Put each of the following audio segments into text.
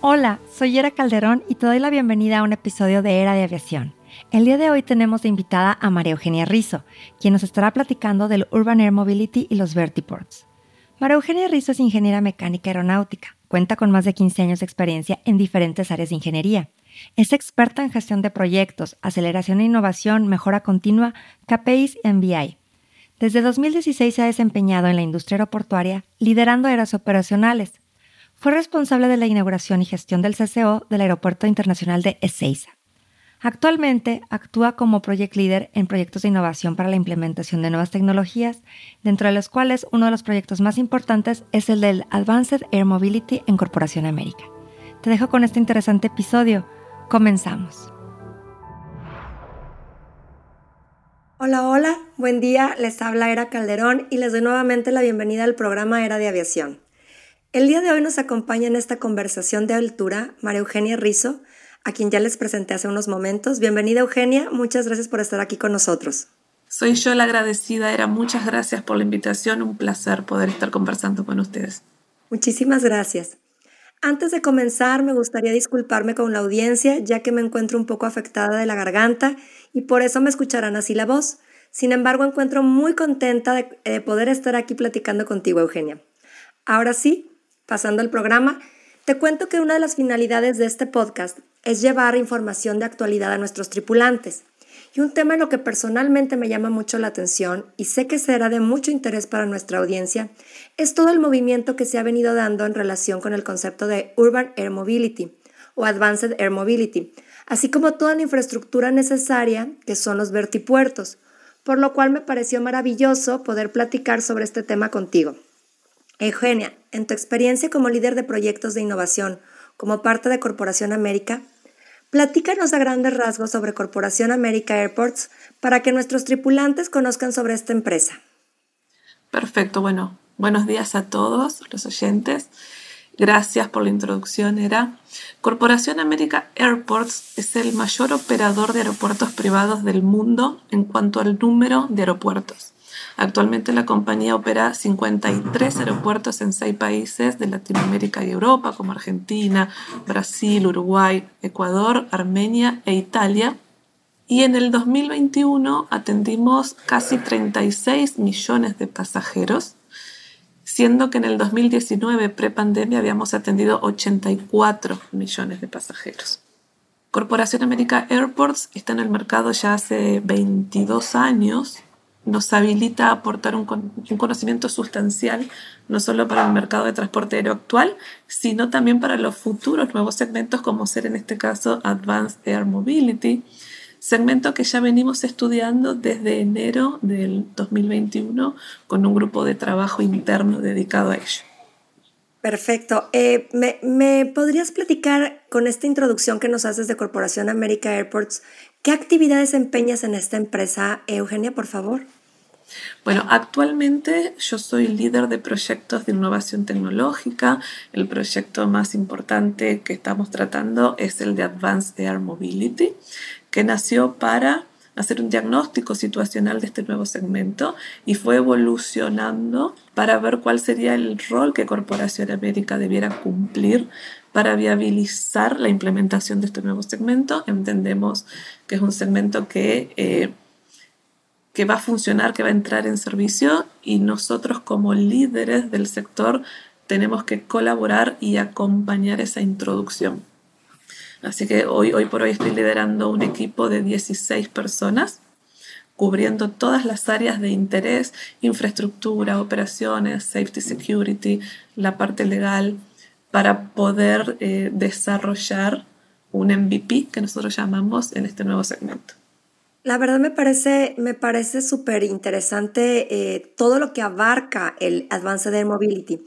Hola, soy Era Calderón y te doy la bienvenida a un episodio de Era de Aviación. El día de hoy tenemos de invitada a María Eugenia Rizo, quien nos estará platicando del Urban Air Mobility y los vertiports. María Eugenia Rizo es ingeniera mecánica aeronáutica. Cuenta con más de 15 años de experiencia en diferentes áreas de ingeniería. Es experta en gestión de proyectos, aceleración e innovación, mejora continua, KPIs y MBI. Desde 2016 se ha desempeñado en la industria aeroportuaria, liderando áreas operacionales, fue responsable de la inauguración y gestión del CCO del Aeropuerto Internacional de Ezeiza. Actualmente actúa como Project Leader en proyectos de innovación para la implementación de nuevas tecnologías, dentro de los cuales uno de los proyectos más importantes es el del Advanced Air Mobility en Corporación América. Te dejo con este interesante episodio. Comenzamos. Hola, hola, buen día, les habla Era Calderón y les doy nuevamente la bienvenida al programa Era de Aviación. El día de hoy nos acompaña en esta conversación de altura María Eugenia Rizo, a quien ya les presenté hace unos momentos. Bienvenida Eugenia, muchas gracias por estar aquí con nosotros. Soy yo la agradecida, era muchas gracias por la invitación, un placer poder estar conversando con ustedes. Muchísimas gracias. Antes de comenzar, me gustaría disculparme con la audiencia, ya que me encuentro un poco afectada de la garganta y por eso me escucharán así la voz. Sin embargo, encuentro muy contenta de, de poder estar aquí platicando contigo, Eugenia. Ahora sí, Pasando al programa, te cuento que una de las finalidades de este podcast es llevar información de actualidad a nuestros tripulantes. Y un tema en lo que personalmente me llama mucho la atención y sé que será de mucho interés para nuestra audiencia es todo el movimiento que se ha venido dando en relación con el concepto de Urban Air Mobility o Advanced Air Mobility, así como toda la infraestructura necesaria que son los vertipuertos, por lo cual me pareció maravilloso poder platicar sobre este tema contigo. Eugenia, en tu experiencia como líder de proyectos de innovación como parte de Corporación América, platícanos a grandes rasgos sobre Corporación América Airports para que nuestros tripulantes conozcan sobre esta empresa. Perfecto, bueno, buenos días a todos los oyentes. Gracias por la introducción. Era Corporación América Airports es el mayor operador de aeropuertos privados del mundo en cuanto al número de aeropuertos. Actualmente la compañía opera 53 aeropuertos en seis países de Latinoamérica y Europa, como Argentina, Brasil, Uruguay, Ecuador, Armenia e Italia. Y en el 2021 atendimos casi 36 millones de pasajeros, siendo que en el 2019, prepandemia, habíamos atendido 84 millones de pasajeros. Corporación América Airports está en el mercado ya hace 22 años nos habilita a aportar un, conocimiento sustancial no solo para el mercado de transporte aéreo actual, sino también para los futuros nuevos segmentos como ser en este caso Advanced Air Mobility, segmento que ya venimos estudiando desde enero del 2021 con un grupo de trabajo interno dedicado a ello. Perfecto. Eh, ¿me, ¿me, podrías platicar con esta introducción que nos haces de Corporación América Airports? ¿Qué actividades empeñas en esta empresa, Eugenia, por favor? Bueno, actualmente yo soy líder de proyectos de innovación tecnológica. El proyecto más importante que estamos tratando es el de Advanced Air Mobility, que nació para hacer un diagnóstico situacional de este nuevo segmento y fue evolucionando para ver cuál sería el rol que Corporación América debiera cumplir para viabilizar la implementación de este nuevo segmento. Entendemos que es un segmento que eh, que va a funcionar, que va a entrar en servicio y nosotros como líderes del sector tenemos que colaborar y acompañar esa introducción. Así que hoy, hoy por hoy estoy liderando un equipo de 16 personas cubriendo todas las áreas de interés, infraestructura, operaciones, safety, security, la parte legal, para poder eh, desarrollar un MVP que nosotros llamamos en este nuevo segmento. La verdad me parece, me parece súper interesante eh, todo lo que abarca el Advanced Air Mobility.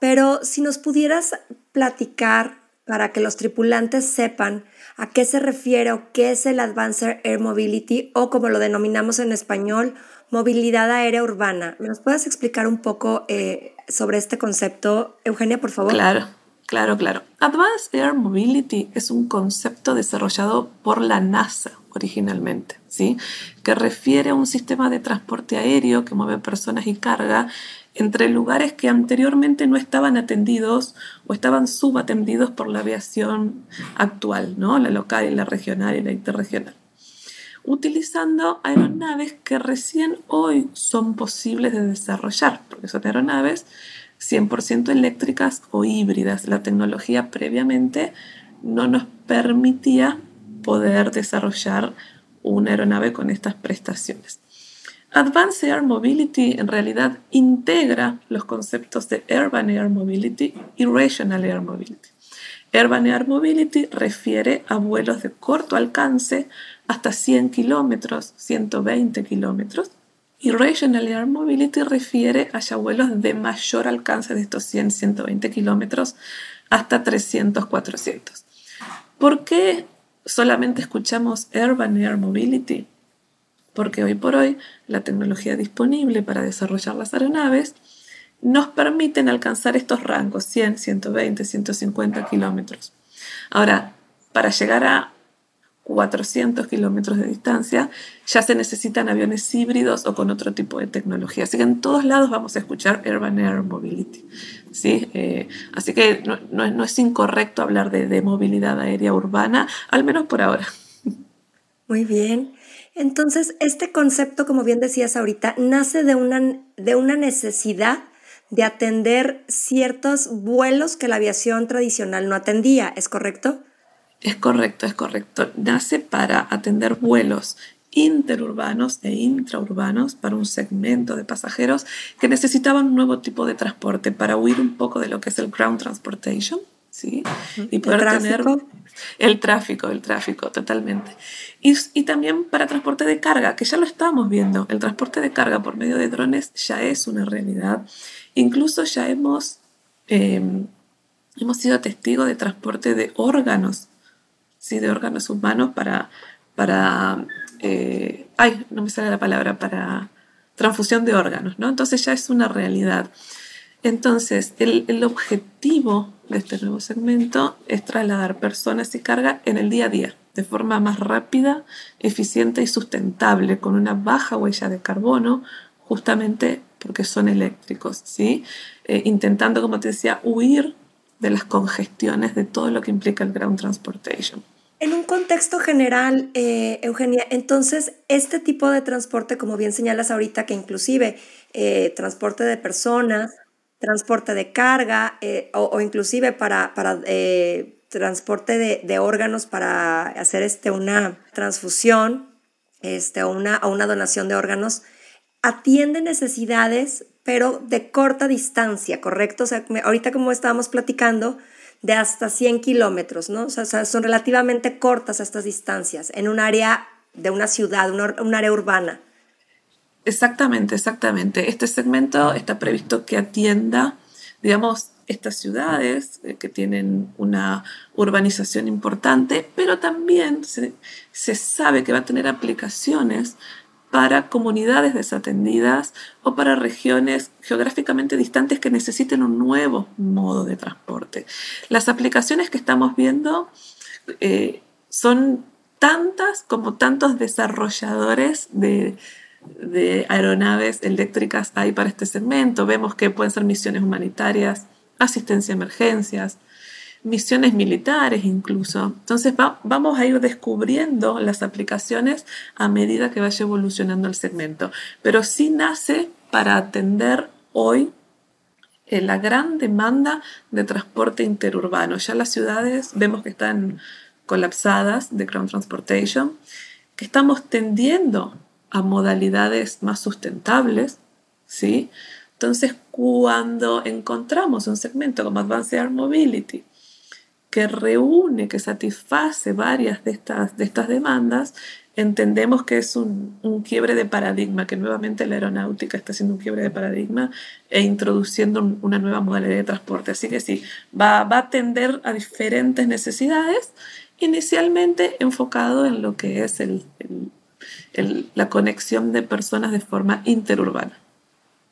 Pero si nos pudieras platicar para que los tripulantes sepan a qué se refiere o qué es el Advanced Air Mobility o como lo denominamos en español, movilidad aérea urbana. ¿Me nos puedes explicar un poco eh, sobre este concepto, Eugenia, por favor? Claro. Claro, claro. Advanced Air Mobility es un concepto desarrollado por la NASA originalmente, ¿sí? que refiere a un sistema de transporte aéreo que mueve personas y carga entre lugares que anteriormente no estaban atendidos o estaban subatendidos por la aviación actual, ¿no? la local y la regional y la interregional utilizando aeronaves que recién hoy son posibles de desarrollar, porque son aeronaves 100% eléctricas o híbridas. La tecnología previamente no nos permitía poder desarrollar una aeronave con estas prestaciones. Advanced Air Mobility en realidad integra los conceptos de Urban Air Mobility y Regional Air Mobility. Urban Air Mobility refiere a vuelos de corto alcance hasta 100 kilómetros, 120 kilómetros, y Regional Air Mobility refiere a vuelos de mayor alcance de estos 100, 120 kilómetros hasta 300, 400. ¿Por qué solamente escuchamos Urban Air Mobility? Porque hoy por hoy la tecnología disponible para desarrollar las aeronaves nos permiten alcanzar estos rangos 100, 120, 150 kilómetros. Ahora, para llegar a 400 kilómetros de distancia, ya se necesitan aviones híbridos o con otro tipo de tecnología. Así que en todos lados vamos a escuchar Urban Air Mobility. ¿sí? Eh, así que no, es incorrecto hablar de, de movilidad aérea urbana, al menos por ahora. Muy bien. Entonces, este concepto, como bien decías ahorita, nace de una, de una necesidad de atender ciertos vuelos que la aviación tradicional no atendía, ¿es correcto? Es correcto, es correcto. Nace para atender vuelos interurbanos e intraurbanos para un segmento de pasajeros que necesitaban un nuevo tipo de transporte para huir un poco de lo que es el ground transportation. ¿sí? Y poder ¿El tener el tráfico, el tráfico, totalmente. Y, y, también para transporte de carga, que ya lo estamos viendo. El transporte de carga por medio de drones ya es una realidad. Incluso ya hemos, eh, hemos sido testigos de transporte de órganos ¿sí? de órganos humanos para, para eh, ay, no me sale la palabra, para transfusión de órganos, ¿no? Entonces ya es una realidad. Entonces, el, el, objetivo de este nuevo segmento es trasladar personas y carga en el día a día, de forma más rápida, eficiente y sustentable, con una baja huella de carbono, justamente porque son eléctricos, ¿sí? Eh, intentando, como te decía, huir de las congestiones de todo lo que implica el ground transportation. En un contexto general, eh, Eugenia, entonces este tipo de transporte, como bien señalas ahorita, que inclusive eh, transporte de personas, transporte de carga eh, o, inclusive para, para transporte de, órganos para hacer este, una transfusión este, o, una, o una donación de órganos, atiende necesidades, pero de corta distancia, ¿correcto? O sea, ahorita como estábamos platicando, de hasta 100 kilómetros, ¿no? O sea, son relativamente cortas estas distancias en un área de una ciudad, un área urbana. Exactamente, exactamente. Este segmento está previsto que atienda, digamos, estas ciudades eh, que tienen una urbanización importante, pero también se, se, sabe que va a tener aplicaciones para comunidades desatendidas o para regiones geográficamente distantes que necesiten un nuevo modo de transporte. Las aplicaciones que estamos viendo eh, son tantas como tantos desarrolladores de, de aeronaves eléctricas hay para este segmento. Vemos que pueden ser misiones humanitarias, asistencia a emergencias, misiones militares incluso. Entonces vamos a ir descubriendo las aplicaciones a medida que vaya evolucionando el segmento. Pero sí nace para atender hoy eh, la gran demanda de transporte interurbano. Ya las ciudades vemos que están colapsadas de ground transportation, que estamos tendiendo a modalidades más sustentables, ¿sí? Entonces, cuando encontramos un segmento como Advanced Air Mobility, que reúne, que satisface varias de estas, de estas demandas, entendemos que es un, quiebre de paradigma, que nuevamente la aeronáutica está haciendo un quiebre de paradigma e introduciendo una nueva modalidad de transporte. Así que sí, va, va a atender a diferentes necesidades, inicialmente enfocado en lo que es la conexión de personas de forma interurbana.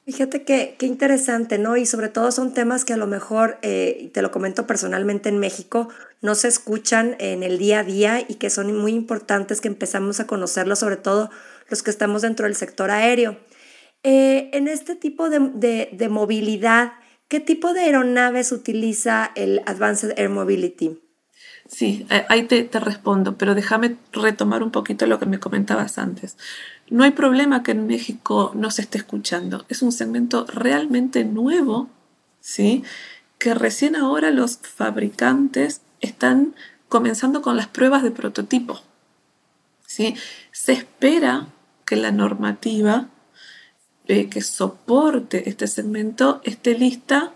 Fíjate que qué interesante, ¿no? Y sobre todo son temas que a lo mejor, eh, te lo comento personalmente en México, no se escuchan en el día a día y que son muy importantes que empezamos a conocerlos, sobre todo los que estamos dentro del sector aéreo. Eh, en este tipo de, de, movilidad, ¿qué tipo de aeronaves utiliza el Advanced Air Mobility? Sí, ahí te, te, respondo, pero déjame retomar un poquito lo que me comentabas antes. No hay problema que en México no se esté escuchando. Es un segmento realmente nuevo, ¿sí? Que recién ahora los fabricantes están comenzando con las pruebas de prototipo. ¿sí? Se espera que la normativa eh, que soporte este segmento esté lista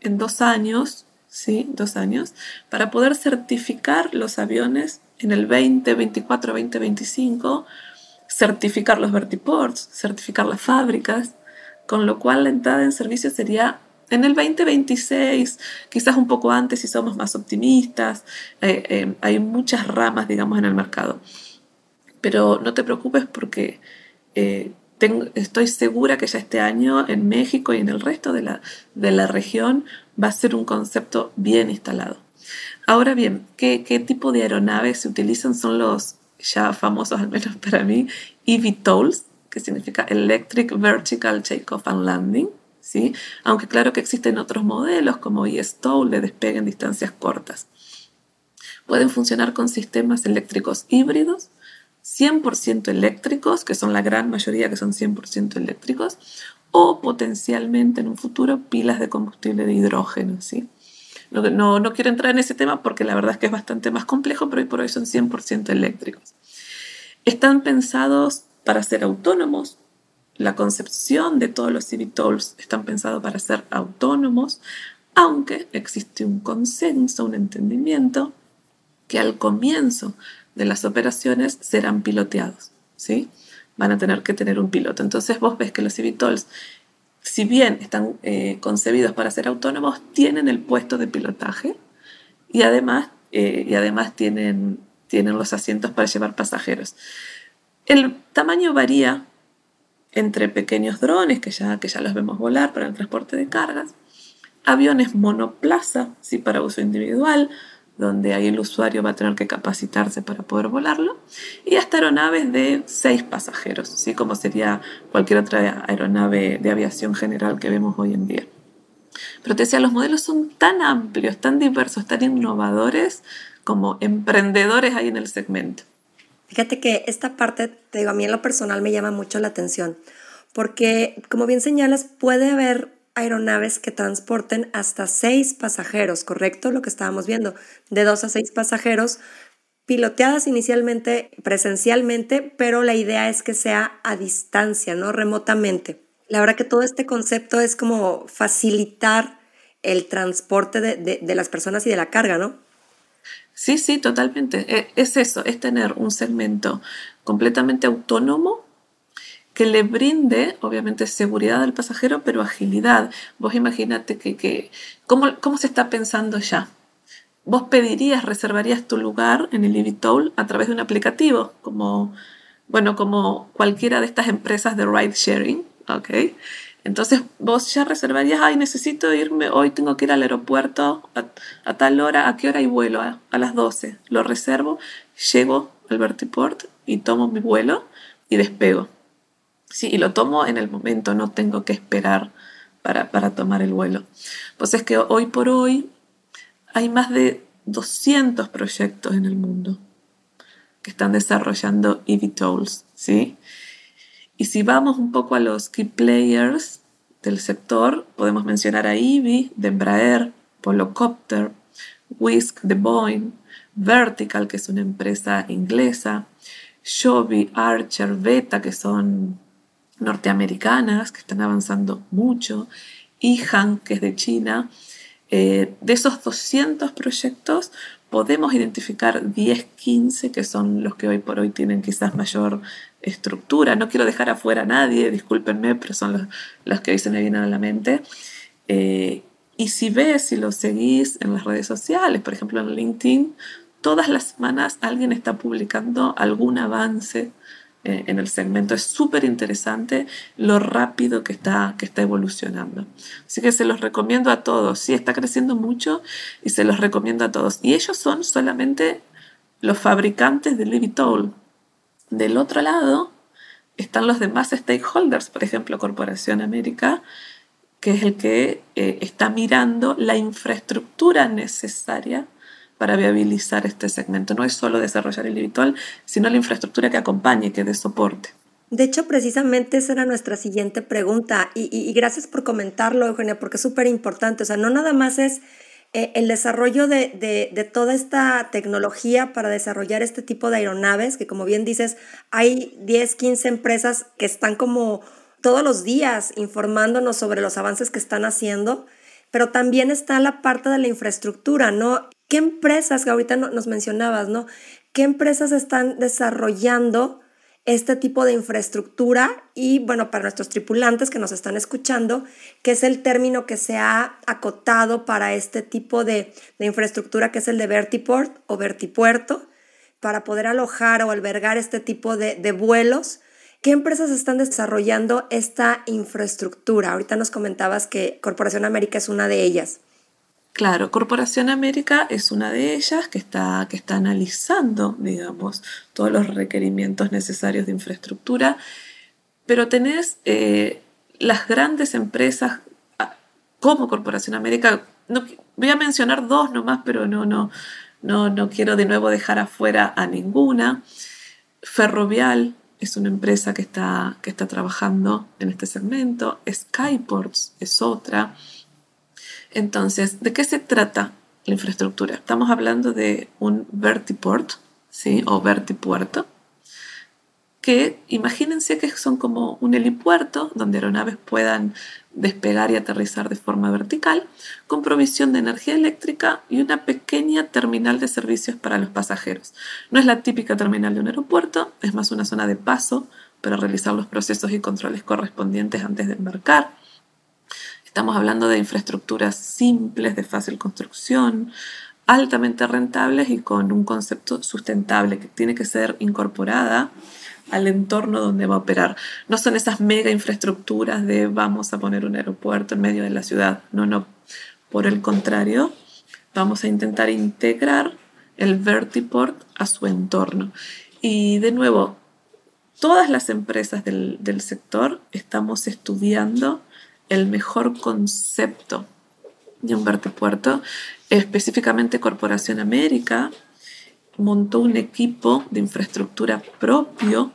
en dos años, ¿sí? Dos años, para poder certificar los aviones en el 2024, 2025 certificar los vertiports, certificar las fábricas, con lo cual la entrada en servicio sería en el 2026, quizás un poco antes si somos más optimistas. Eh, eh, hay muchas ramas, digamos, en el mercado. Pero no te preocupes porque eh, estoy segura que ya este año en México y en el resto de la, de la región va a ser un concepto bien instalado. Ahora bien, ¿qué, ¿qué tipo de aeronaves se utilizan? Son los ya famosos al menos para mí, eVTOLs, que significa Electric Vertical Takeoff and Landing, ¿sí? aunque claro que existen otros modelos como eSTOL de despegue en distancias cortas. Pueden funcionar con sistemas eléctricos híbridos, 100% eléctricos, que son la gran mayoría que son 100% eléctricos, o potencialmente en un futuro pilas de combustible de hidrógeno. ¿sí? No, no, quiero entrar en ese tema porque la verdad es que es bastante más complejo, pero hoy por hoy son 100% eléctricos. Están pensados para ser autónomos. La concepción de todos los eVTOLs están pensados para ser autónomos, aunque existe un consenso, un entendimiento que al comienzo de las operaciones serán piloteados, ¿sí? Van a tener que tener un piloto. Entonces vos ves que los eVTOLs si bien están eh, concebidos para ser autónomos, tienen el puesto de pilotaje y además, eh, y además tienen, tienen los asientos para llevar pasajeros. El tamaño varía entre pequeños drones, que ya, que ya los vemos volar para el transporte de cargas, aviones monoplaza, sí, para uso individual, donde ahí el usuario va a tener que capacitarse para poder volarlo, y hasta aeronaves de seis pasajeros, ¿sí? como sería cualquier otra aeronave de aviación general que vemos hoy en día. Pero te decía, los modelos son tan amplios, tan diversos, tan innovadores como emprendedores hay en el segmento. Fíjate que esta parte, te digo, a mí en lo personal me llama mucho la atención, porque como bien señalas, puede haber aeronaves que transporten hasta seis pasajeros, ¿correcto? Lo que estábamos viendo, de dos a seis pasajeros, piloteadas inicialmente presencialmente, pero la idea es que sea a distancia, ¿no? Remotamente. La verdad que todo este concepto es como facilitar el transporte de, de las personas y de la carga, ¿no? Sí, sí, totalmente. E, es eso, es tener un segmento completamente autónomo que le brinde, obviamente, seguridad al pasajero, pero agilidad. Vos imagínate que, que ¿cómo, ¿cómo, se está pensando ya? Vos pedirías, reservarías tu lugar en el eVTOL a través de un aplicativo, como, bueno, como cualquiera de estas empresas de ride sharing, ¿ok? Entonces vos ya reservarías, ay, necesito irme, hoy tengo que ir al aeropuerto a, tal hora, ¿a qué hora hay vuelo? A, a las 12. Lo reservo, llego al vertiport y tomo mi vuelo y despego. Sí, y lo tomo en el momento, no tengo que esperar para, tomar el vuelo. Pues es que hoy por hoy hay más de 200 proyectos en el mundo que están desarrollando eVTOLs, ¿sí? Y si vamos un poco a los key players del sector, podemos mencionar a Eevee de Embraer, Polocopter, Whisk de Boeing, Vertical, que es una empresa inglesa, Joby, Archer, Beta, que son norteamericanas que están avanzando mucho, y Han, que es de China. Eh, de esos 200 proyectos, podemos identificar 10, 15 que son los que hoy por hoy tienen quizás mayor estructura. No quiero dejar afuera a nadie, discúlpenme, pero son los, que hoy se me vienen a la mente. Eh, y si ves, si lo seguís en las redes sociales, por ejemplo en LinkedIn, todas las semanas alguien está publicando algún avance eh, en el segmento. Es súper interesante lo rápido que está, que está evolucionando. Así que se los recomiendo a todos. Sí, está creciendo mucho y se los recomiendo a todos. Y ellos son solamente los fabricantes de Livitoll. Del otro lado están los demás stakeholders, por ejemplo, Corporación América, que es el que eh, está mirando la infraestructura necesaria para viabilizar este segmento. No es solo desarrollar el habitual, sino la infraestructura que acompañe, que dé soporte. De hecho, precisamente esa era nuestra siguiente pregunta y, gracias por comentarlo, Eugenia, porque es súper importante. O sea, no nada más es eh, el desarrollo de, de, toda esta tecnología para desarrollar este tipo de aeronaves, que como bien dices, hay 10, 15 empresas que están como todos los días informándonos sobre los avances que están haciendo, pero también está la parte de la infraestructura, ¿no? ¿Qué empresas, que ahorita nos mencionabas, ¿no? ¿Qué empresas están desarrollando este tipo de infraestructura? Y bueno, para nuestros tripulantes que nos están escuchando, ¿qué es el término que se ha acotado para este tipo de, infraestructura, que es el de vertiport o vertipuerto, para poder alojar o albergar este tipo de, de vuelos? ¿Qué empresas están desarrollando esta infraestructura? Ahorita nos comentabas que Corporación América es una de ellas. Claro, Corporación América es una de ellas que está, que está analizando, digamos, todos los requerimientos necesarios de infraestructura, pero tenés eh, las grandes empresas ah, como Corporación América, no, voy a mencionar dos nomás, pero no, no, no, no quiero de nuevo dejar afuera a ninguna. Ferrovial es una empresa que está, que está trabajando en este segmento, Skyports es otra, entonces, ¿de qué se trata la infraestructura? Estamos hablando de un vertiport, ¿sí? O vertipuerto, que imagínense que son como un helipuerto donde aeronaves puedan despegar y aterrizar de forma vertical, con provisión de energía eléctrica y una pequeña terminal de servicios para los pasajeros. No es la típica terminal de un aeropuerto, es más una zona de paso para realizar los procesos y controles correspondientes antes de embarcar Estamos hablando de infraestructuras simples, de fácil construcción, altamente rentables y con un concepto sustentable que tiene que ser incorporada al entorno donde va a operar. No son esas mega infraestructuras de vamos a poner un aeropuerto en medio de la ciudad. No, no. Por el contrario, vamos a intentar integrar el vertiport a su entorno. Y de nuevo, todas las empresas del, del sector estamos estudiando el mejor concepto de un vertipuerto, específicamente Corporación América, montó un equipo de infraestructura propio.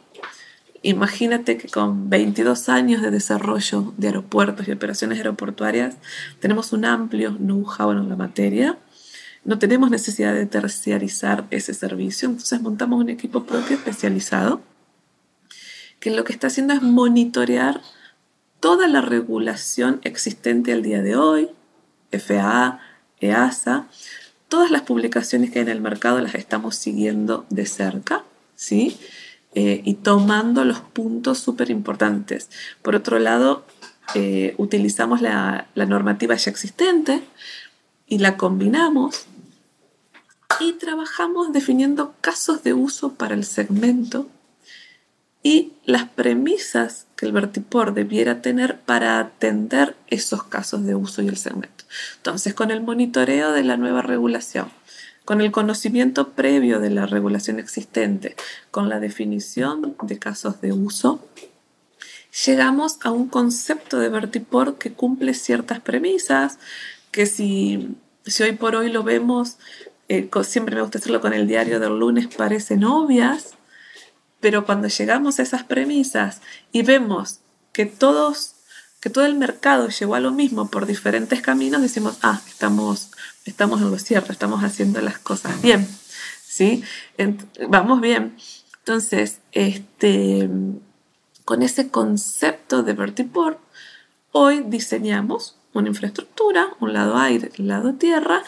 Imagínate que con 22 años de desarrollo de aeropuertos y operaciones aeroportuarias tenemos un amplio know-how en la materia. No tenemos necesidad de terciarizar ese servicio, entonces montamos un equipo propio especializado que lo que está haciendo es monitorear toda la regulación existente al día de hoy, FAA, EASA, todas las publicaciones que hay en el mercado las estamos siguiendo de cerca, ¿sí? Eh, y tomando los puntos súper importantes. Por otro lado, eh, utilizamos la, la normativa ya existente y la combinamos y trabajamos definiendo casos de uso para el segmento y las premisas que el vertiport debiera tener para atender esos casos de uso y el segmento. Entonces, con el monitoreo de la nueva regulación, con el conocimiento previo de la regulación existente, con la definición de casos de uso, llegamos a un concepto de vertiport que cumple ciertas premisas, que si, si hoy por hoy lo vemos, eh, siempre me gusta hacerlo con el diario del lunes, parecen obvias, pero cuando llegamos a esas premisas y vemos que todos que todo el mercado llegó a lo mismo por diferentes caminos, decimos, ah, estamos, estamos en lo cierto, estamos haciendo las cosas bien, ¿sí? vamos bien. Entonces, este, con ese concepto de vertiport, hoy diseñamos una infraestructura, un lado aire, un lado tierra,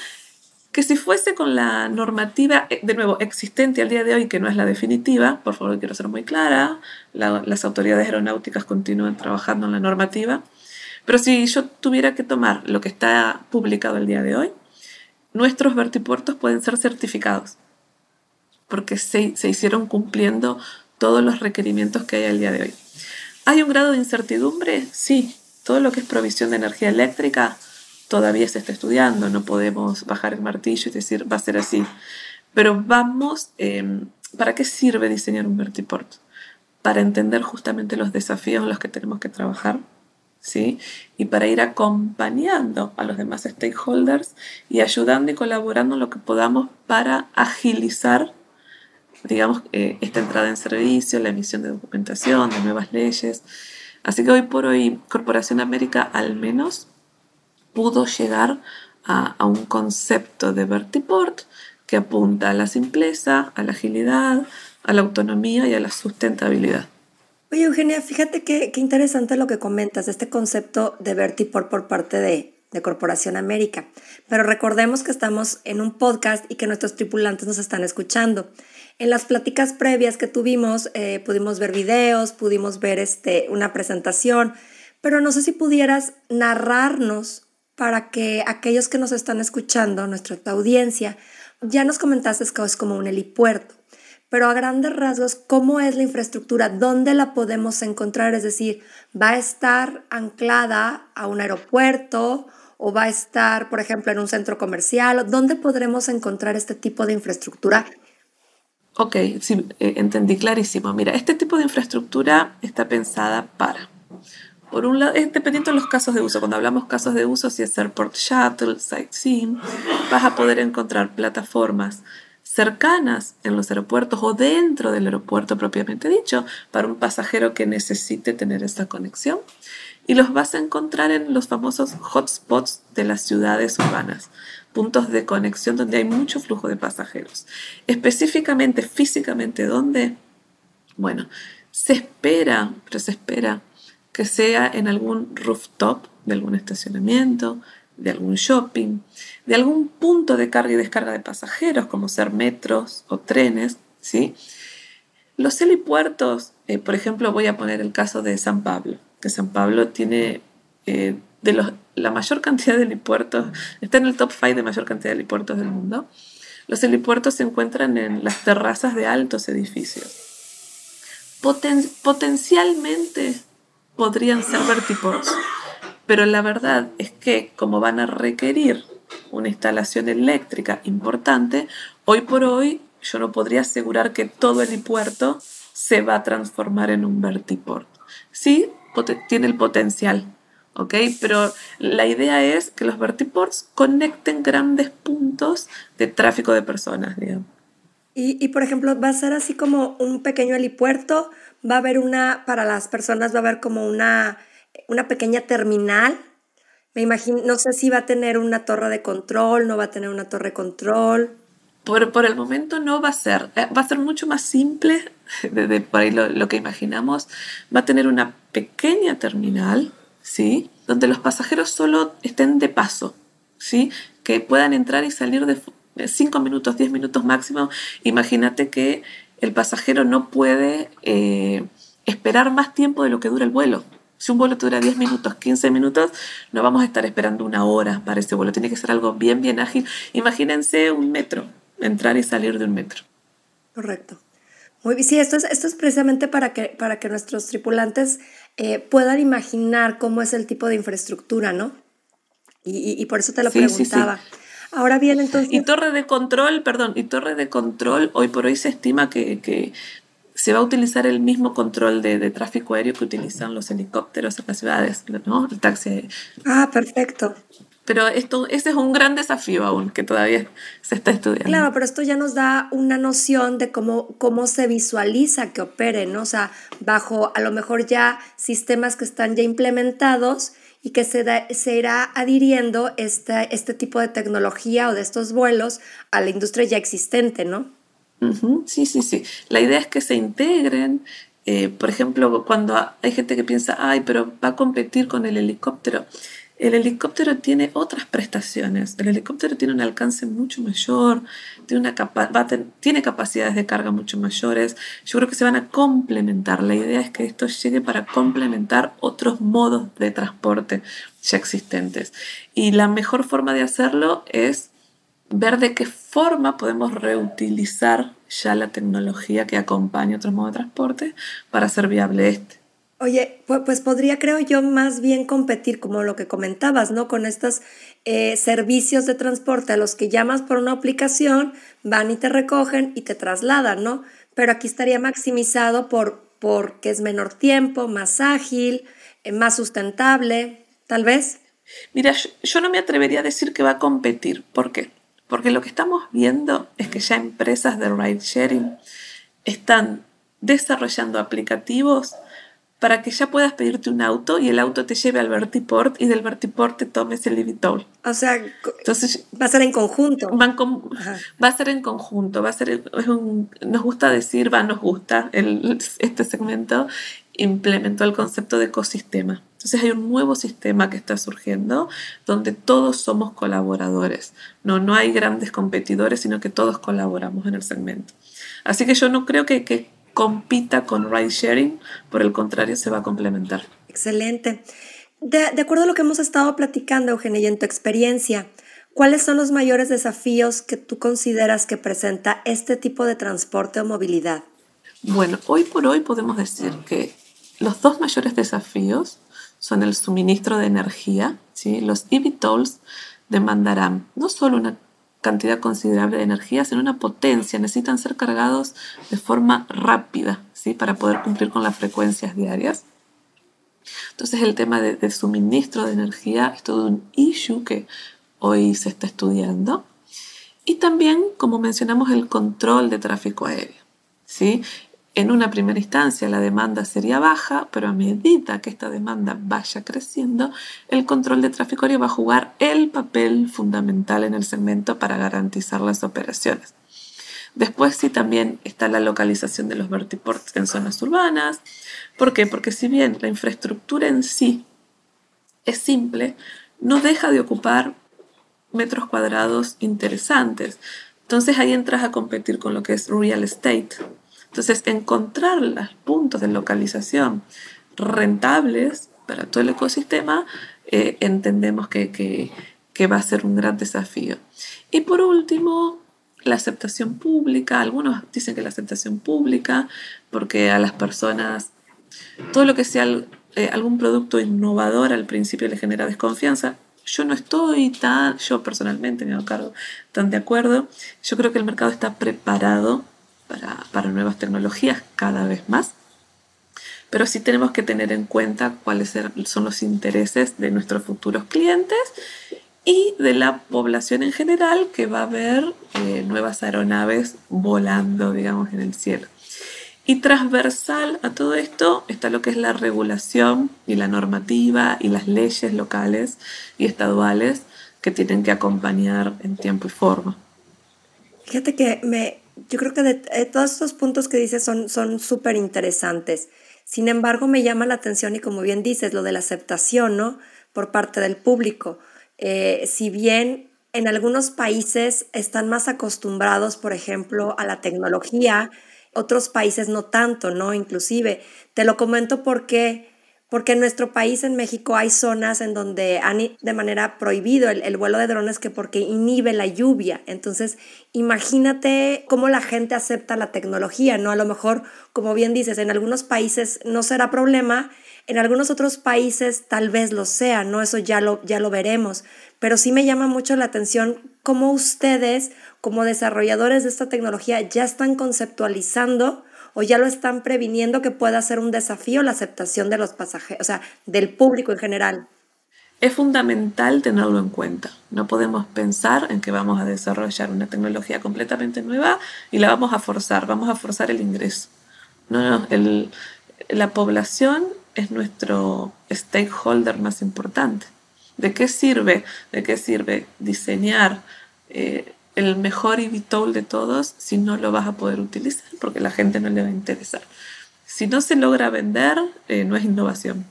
que si fuese con la normativa, eh, de nuevo, existente al día de hoy, que no es la definitiva, por favor quiero ser muy clara, las autoridades aeronáuticas continúan trabajando en la normativa, pero si yo tuviera que tomar lo que está publicado el día de hoy, nuestros vertipuertos pueden ser certificados, porque se, se hicieron cumpliendo todos los requerimientos que hay al día de hoy. ¿Hay un grado de incertidumbre? Sí. Todo lo que es provisión de energía eléctrica todavía se está estudiando, no podemos bajar el martillo y decir va a ser así. Pero vamos, em, ¿para qué sirve diseñar un vertiport? Para entender justamente los desafíos en los que tenemos que trabajar, ¿sí? Y para ir acompañando a los demás stakeholders y ayudando y colaborando en lo que podamos para agilizar digamos, eh, esta entrada en servicio, la emisión de documentación, de nuevas leyes. Así que hoy por hoy Corporación América al menos pudo llegar a, a un concepto de Vertiport que apunta a la simpleza, a la agilidad, a la autonomía y a la sustentabilidad. Oye, Eugenia, fíjate qué, interesante lo que comentas, este concepto de Vertiport por parte de, de Corporación América. Pero recordemos que estamos en un podcast y que nuestros tripulantes nos están escuchando. En las pláticas previas que tuvimos, eh, pudimos ver videos, pudimos ver este, una presentación, pero no sé si pudieras narrarnos para que aquellos que nos están escuchando, nuestra audiencia, ya nos comentaste que es como un helipuerto, pero a grandes rasgos, ¿cómo es la infraestructura? ¿Dónde la podemos encontrar? Es decir, ¿va a estar anclada a un aeropuerto o va a estar, por ejemplo, en un centro comercial? ¿Dónde podremos encontrar este tipo de infraestructura Ok, sí, eh, entendí clarísimo. Mira, este tipo de infraestructura está pensada para, por un lado, es dependiendo de los casos de uso. Cuando hablamos casos de uso, si es Airport Shuttle, Sightseeing, vas a poder encontrar plataformas cercanas en los aeropuertos o dentro del aeropuerto propiamente dicho para un pasajero que necesite tener esta conexión. Y los vas a encontrar en los famosos hotspots de las ciudades urbanas puntos de conexión donde hay mucho flujo de pasajeros. Específicamente, físicamente, ¿dónde? Bueno, se espera, pero se espera que sea en algún rooftop de algún estacionamiento, de algún shopping, de algún punto de carga y descarga de pasajeros, como ser metros o trenes, ¿sí? Los helipuertos, eh, por ejemplo, voy a poner el caso de San Pablo, que San Pablo tiene eh, de los, la mayor cantidad de helipuertos, está en el top 5 de mayor cantidad de helipuertos del mundo. Los helipuertos se encuentran en las terrazas de altos edificios. potencialmente podrían ser vertiports, pero la verdad es que como van a requerir una instalación eléctrica importante, hoy por hoy yo no podría asegurar que todo helipuerto se va a transformar en un vertiport. Sí, tiene el potencial, ¿ok? Pero la idea es que los vertiports conecten grandes puntos de tráfico de personas, digamos. Y, y, por ejemplo, va a ser así como un pequeño helipuerto, va a haber una, para las personas va a haber como una, una pequeña terminal. Me imagino, no sé si va a tener una torre de control, no va a tener una torre de control. Por, por el momento no va a ser, eh, va a ser mucho más simple, de, por ahí lo, lo que imaginamos. Va a tener una pequeña terminal, ¿sí? Donde los pasajeros solo estén de paso, ¿sí? Que puedan entrar y salir de 5 minutos, 10 minutos máximo. Imagínate que el pasajero no puede eh, esperar más tiempo de lo que dura el vuelo. Si un vuelo dura 10 minutos, 15 minutos, no vamos a estar esperando una hora para ese vuelo. Tiene que ser algo bien, bien ágil. Imagínense un metro, entrar y salir de un metro. Correcto. Muy bien, sí, esto es, esto es precisamente para que, para que nuestros tripulantes eh, puedan imaginar cómo es el tipo de infraestructura, ¿no? Y, por eso te lo preguntaba. Ahora bien, entonces... Y torre de control, perdón, y torre de control, hoy por hoy se estima que, se va a utilizar el mismo control de, tráfico aéreo que utilizan los helicópteros en las ciudades, ¿no? El taxi. Ah, perfecto. Pero esto, ese es un gran desafío aún que todavía se está estudiando. Claro, pero esto ya nos da una noción de cómo, cómo se visualiza que opere, ¿no? O sea, bajo a lo mejor ya sistemas que están ya implementados y que se, se irá adhiriendo este, este tipo de tecnología o de estos vuelos a la industria ya existente, ¿no? Sí, sí, sí. La idea es que se integren. Eh, por ejemplo, cuando hay gente que piensa, ay, pero va a competir con el helicóptero el helicóptero tiene otras prestaciones. El helicóptero tiene un alcance mucho mayor, tiene, capacidades de carga mucho mayores. Yo creo que se van a complementar. La idea es que esto llegue para complementar otros modos de transporte ya existentes. Y la mejor forma de hacerlo es ver de qué forma podemos reutilizar ya la tecnología que acompaña otros modos de transporte para hacer viable este. Oye, pues, podría, creo yo, más bien competir, como lo que comentabas, ¿no? Con estos eh, servicios de transporte a los que llamas por una aplicación, van y te recogen y te trasladan, ¿no? Pero aquí estaría maximizado por porque es menor tiempo, más ágil, eh, más sustentable, tal vez. Mira, yo no me atrevería a decir que va a competir. ¿Por qué? Porque lo que estamos viendo es que ya empresas de ride sharing están desarrollando aplicativos para que ya puedas pedirte un auto y el auto te lleve al vertiport y del vertiport te tomes el eVTOL. O sea, Entonces, va a ser en conjunto. Van va a ser en conjunto, va a ser, nos gusta decir, va, nos gusta, el, este segmento implementó el concepto de ecosistema. Entonces hay un nuevo sistema que está surgiendo donde todos somos colaboradores. No, no hay grandes competidores, sino que todos colaboramos en el segmento. Así que yo no creo que, que compita con ride sharing, por el contrario, se va a complementar. Excelente. De, acuerdo a lo que hemos estado platicando, Eugenia, y en tu experiencia, ¿cuáles son los mayores desafíos que tú consideras que presenta este tipo de transporte o movilidad? Bueno, hoy por hoy podemos decir que los dos mayores desafíos son el suministro de energía. ¿sí? Los eVTOLs demandarán no solo una cantidad considerable de energía, sino una potencia. Necesitan ser cargados de forma rápida ¿sí? para poder cumplir con las frecuencias diarias. Entonces el tema de, suministro de energía es todo un issue que hoy se está estudiando. Y también, como mencionamos, el control de tráfico aéreo. ¿sí? En una primera instancia la demanda sería baja, pero a medida que esta demanda vaya creciendo, el control de tráfico aéreo va a jugar el papel fundamental en el segmento para garantizar las operaciones. Después sí también está la localización de los vertiports en zonas urbanas. ¿Por qué? Porque si bien la infraestructura en sí es simple, no deja de ocupar metros cuadrados interesantes. Entonces ahí entras a competir con lo que es real estate, entonces, encontrar los puntos de localización rentables para todo el ecosistema, eh, entendemos que, que, va a ser un gran desafío. Y por último, la aceptación pública. Algunos dicen que la aceptación pública, porque a las personas, todo lo que sea eh, algún producto innovador al principio le genera desconfianza. Yo no estoy tan, yo personalmente me hago cargo, tan de acuerdo. Yo creo que el mercado está preparado para, nuevas tecnologías cada vez más. Pero sí tenemos que tener en cuenta cuáles son los intereses de nuestros futuros clientes y de la población en general que va a ver eh, nuevas aeronaves volando, digamos, en el cielo. Y transversal a todo esto está lo que es la regulación y la normativa y las leyes locales y estaduales que tienen que acompañar en tiempo y forma. Fíjate que me, yo creo que de, todos estos puntos que dices son súper interesantes. Sin embargo, me llama la atención y como bien dices, lo de la aceptación, ¿no? Por parte del público. Eh, si bien en algunos países están más acostumbrados, por ejemplo, a la tecnología, otros países no tanto, ¿no? Inclusive, te lo comento porque porque en nuestro país, en México, hay zonas en donde han de manera prohibido el, vuelo de drones que porque inhibe la lluvia. Entonces, imagínate cómo la gente acepta la tecnología, ¿no? A lo mejor, como bien dices, en algunos países no será problema, en algunos otros países tal vez lo sea, ¿no? Eso ya lo, ya lo veremos. Pero sí me llama mucho la atención cómo ustedes, como desarrolladores de esta tecnología, ya están conceptualizando o ya lo están previniendo que pueda ser un desafío la aceptación de los pasajeros, o sea, del público en general? Es fundamental tenerlo en cuenta. No podemos pensar en que vamos a desarrollar una tecnología completamente nueva y la vamos a forzar, vamos a forzar el ingreso. No, la población es nuestro stakeholder más importante. ¿De qué sirve? ¿De qué sirve diseñar eh, el mejor eVTOL de todos si no lo vas a poder utilizar porque la gente no le va a interesar. Si no se logra vender, eh, no es innovación.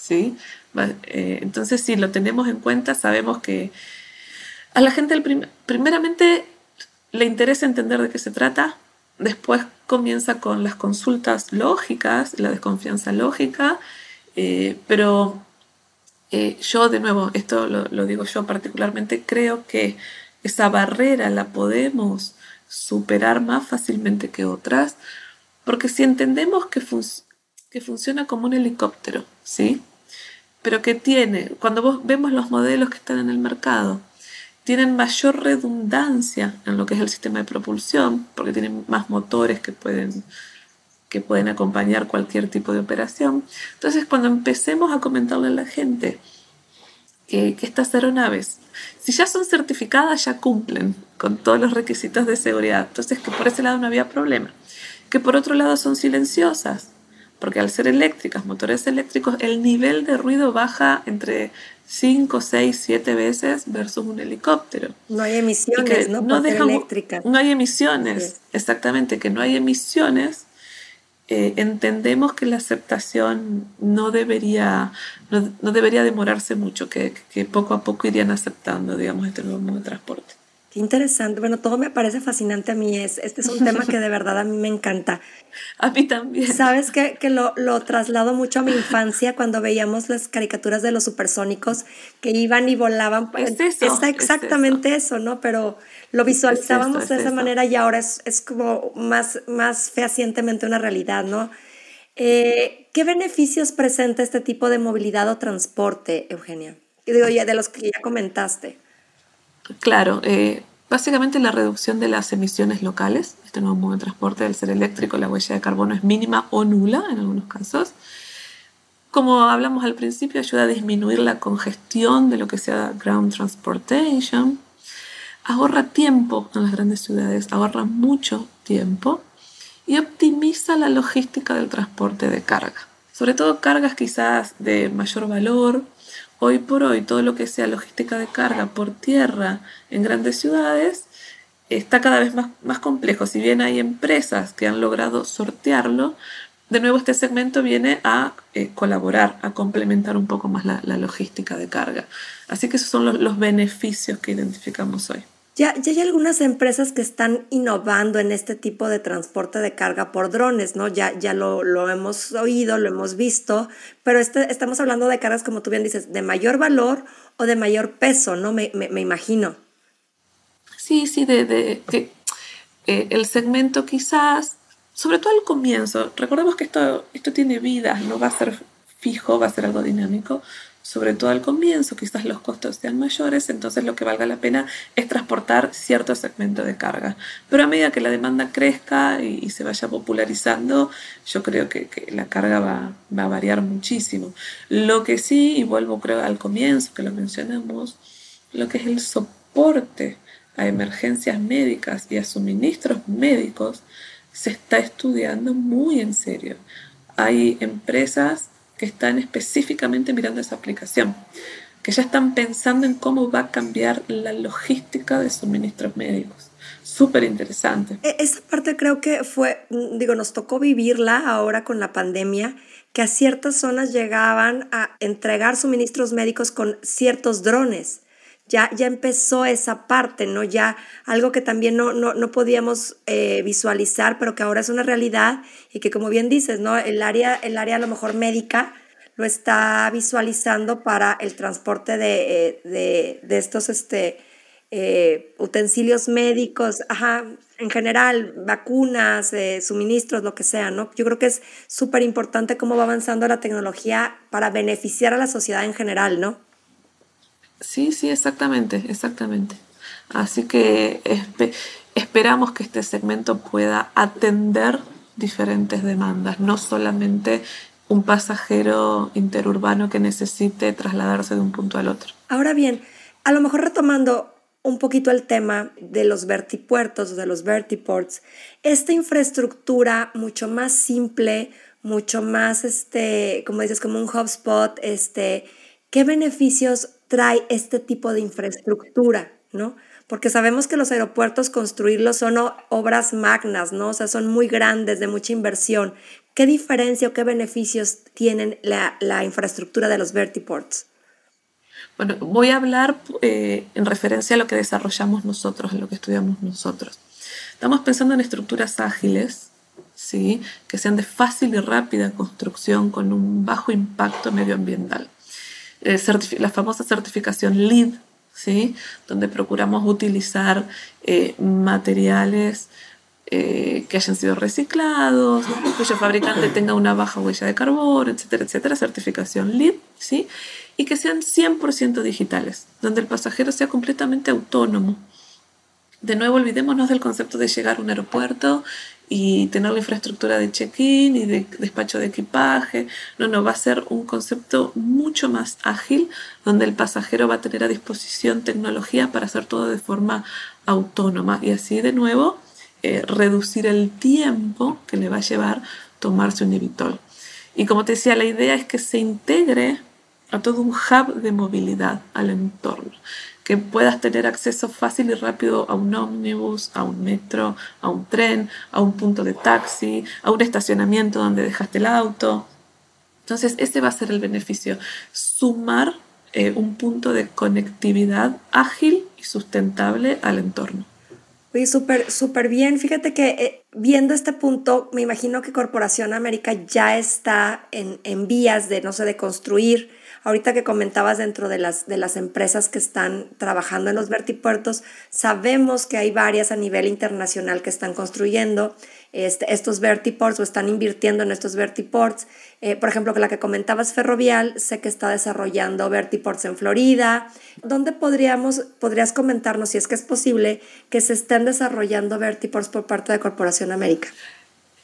¿sí? Eh, entonces, si lo tenemos en cuenta, sabemos que a la gente primeramente le interesa entender de qué se trata, después comienza con las consultas lógicas, la desconfianza lógica, eh, pero eh, yo de nuevo, esto lo, digo yo particularmente, creo que esa barrera la podemos superar más fácilmente que otras, porque si entendemos que, que funciona como un helicóptero, ¿sí? Pero que tiene, cuando vos vemos los modelos que están en el mercado, tienen mayor redundancia en lo que es el sistema de propulsión, porque tienen más motores que pueden, que pueden acompañar cualquier tipo de operación. Entonces, cuando empecemos a comentarle a la gente que, que estas aeronaves, si ya son certificadas, ya cumplen con todos los requisitos de seguridad, entonces que por ese lado no había problema. Que por otro lado son silenciosas, porque al ser eléctricas, motores eléctricos, el nivel de ruido baja entre 5, 6, 7 veces versus un helicóptero. No hay emisiones, ¿no? No, eléctricas. no hay emisiones, exactamente, que no hay emisiones. Eh, entendemos que la aceptación no debería, no, debería demorarse mucho, que, que poco a poco irían aceptando, digamos, este nuevo modo de transporte. Qué interesante. Bueno, todo me parece fascinante a mí. Es, este es un tema que de verdad a mí me encanta. A mí también. Sabes que, que lo, lo, traslado mucho a mi infancia cuando veíamos las caricaturas de los supersónicos que iban y volaban. Es eso, Está exactamente eso. ¿no? Pero lo visualizábamos de esa manera y ahora es, es, como más, más fehacientemente una realidad, ¿no? Eh, ¿Qué beneficios presenta este tipo de movilidad o transporte, Eugenia? digo, ya de los que ya comentaste. Claro, eh, básicamente la reducción de las emisiones locales, este nuevo modo de transporte del ser eléctrico, la huella de carbono es mínima o nula en algunos casos. Como hablamos al principio, ayuda a disminuir la congestión de lo que sea ground transportation. Ahorra tiempo en las grandes ciudades, ahorra mucho tiempo y optimiza la logística del transporte de carga. Sobre todo cargas quizás de mayor valor Hoy por hoy todo lo que sea logística de carga por tierra en grandes ciudades está cada vez más, más complejo. Si bien hay empresas que han logrado sortearlo, de nuevo este segmento viene a eh, colaborar, a complementar un poco más la, logística de carga. Así que esos son los, los beneficios que identificamos hoy. Ya, hay algunas empresas que están innovando en este tipo de transporte de carga por drones, ¿no? Ya, ya lo, lo hemos oído, lo hemos visto, pero este, estamos hablando de cargas, como tú bien dices, de mayor valor o de mayor peso, ¿no? Me, me, imagino. Sí, sí, de, de, eh, el segmento quizás, sobre todo al comienzo, recordemos que esto, esto tiene vida, no va a ser fijo, va a ser algo dinámico sobre todo al comienzo, quizás los costos sean mayores, entonces lo que valga la pena es transportar cierto segmento de carga. Pero a medida que la demanda crezca y, se vaya popularizando, yo creo que, la carga va, va, a variar muchísimo. Lo que sí, y vuelvo creo al comienzo que lo mencionamos, lo que es el soporte a emergencias médicas y a suministros médicos se está estudiando muy en serio. Hay empresas que están específicamente mirando esa aplicación, que ya están pensando en cómo va a cambiar la logística de suministros médicos. Súper interesante. E, esa parte creo que fue, mm, digo, nos tocó vivirla ahora con la pandemia, que a ciertas zonas llegaban a entregar suministros médicos con ciertos drones. Ya, ya empezó esa parte, ¿no? Ya algo que también no, no, no podíamos eh, visualizar, pero que ahora es una realidad y que como bien dices, ¿no? El área, el área a lo mejor médica lo está visualizando para el transporte de, eh, de, de estos este, eh, utensilios médicos, ajá, en general, vacunas, suministros, lo que sea, ¿no? Yo creo que es súper importante cómo va avanzando la tecnología para beneficiar a la sociedad en general, ¿no? Sí, sí, exactamente, exactamente. Así que esperamos que este segmento pueda atender diferentes demandas, no solamente un pasajero interurbano que necesite trasladarse de un punto al otro. Ahora bien, a lo mejor retomando un poquito el tema de los vertipuertos, de los vertiports, esta infraestructura mucho más simple, mucho más, este, como dices, como un hotspot, este, ¿qué beneficios trae este tipo de infraestructura, ¿no? Porque sabemos que los aeropuertos construirlos son obras magnas, ¿no? O sea, son muy grandes, de mucha inversión. ¿Qué diferencia o qué beneficios tienen la, infraestructura de los vertiports? Bueno, voy a hablar eh, en referencia a lo que desarrollamos nosotros, en lo que estudiamos nosotros. Estamos pensando en estructuras ágiles, ¿sí? que sean de fácil y rápida construcción con un bajo impacto medioambiental. Eh, la famosa certificación LEED, ¿sí? donde procuramos utilizar eh, materiales que hayan sido reciclados, cuyo fabricante tenga una baja huella de carbono, etcétera, etcétera, certificación LEED, ¿sí? y que sean 100% digitales, donde el pasajero sea completamente autónomo. De nuevo, olvidémonos del concepto de llegar a un aeropuerto y tener la infraestructura de check-in y de despacho de equipaje. No, no, va a ser un concepto mucho más ágil, donde el pasajero va a tener a disposición tecnología para hacer todo de forma autónoma y así de nuevo eh, reducir el tiempo que le va a llevar tomarse un Evitol. Y como te decía, la idea es que se integre a todo un hub de movilidad al entorno, que puedas tener acceso fácil y rápido a un ómnibus, a un metro, a un tren, a un punto de taxi, a un estacionamiento donde dejaste el auto. Entonces, ese va a ser el beneficio, sumar eh, un punto de conectividad ágil y sustentable al entorno. Oye, súper, súper bien. Fíjate que eh, viendo este punto, me imagino que Corporación América ya está en, en vías de, no sé, de construir Ahorita que comentabas dentro de las, de las empresas que están trabajando en los vertipuertos, sabemos que hay varias a nivel internacional que están construyendo este, estos vertiports o están invirtiendo en estos vertiports. Eh, por ejemplo, que la que comentabas Ferrovial, sé que está desarrollando vertiports en Florida. ¿Dónde podríamos, podrías comentarnos, si es que es posible, que se estén desarrollando vertiports por parte de Corporación América?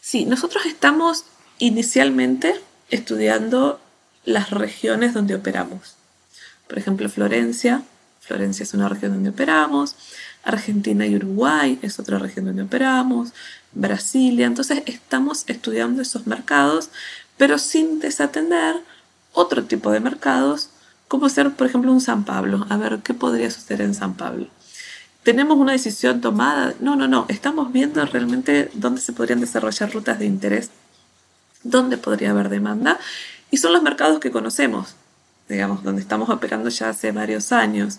Sí, nosotros estamos inicialmente estudiando las regiones donde operamos. Por ejemplo, Florencia. Florencia es una región donde operamos. Argentina y Uruguay es otra región donde operamos. Brasilia. Entonces estamos estudiando esos mercados, pero sin desatender otro tipo de mercados, como ser, por ejemplo, un San Pablo. A ver, ¿qué podría suceder en San Pablo? ¿Tenemos una decisión tomada? No, no, no. Estamos viendo realmente dónde se podrían desarrollar rutas de interés, dónde podría haber demanda y son los mercados que conocemos, digamos, donde estamos operando ya hace varios años.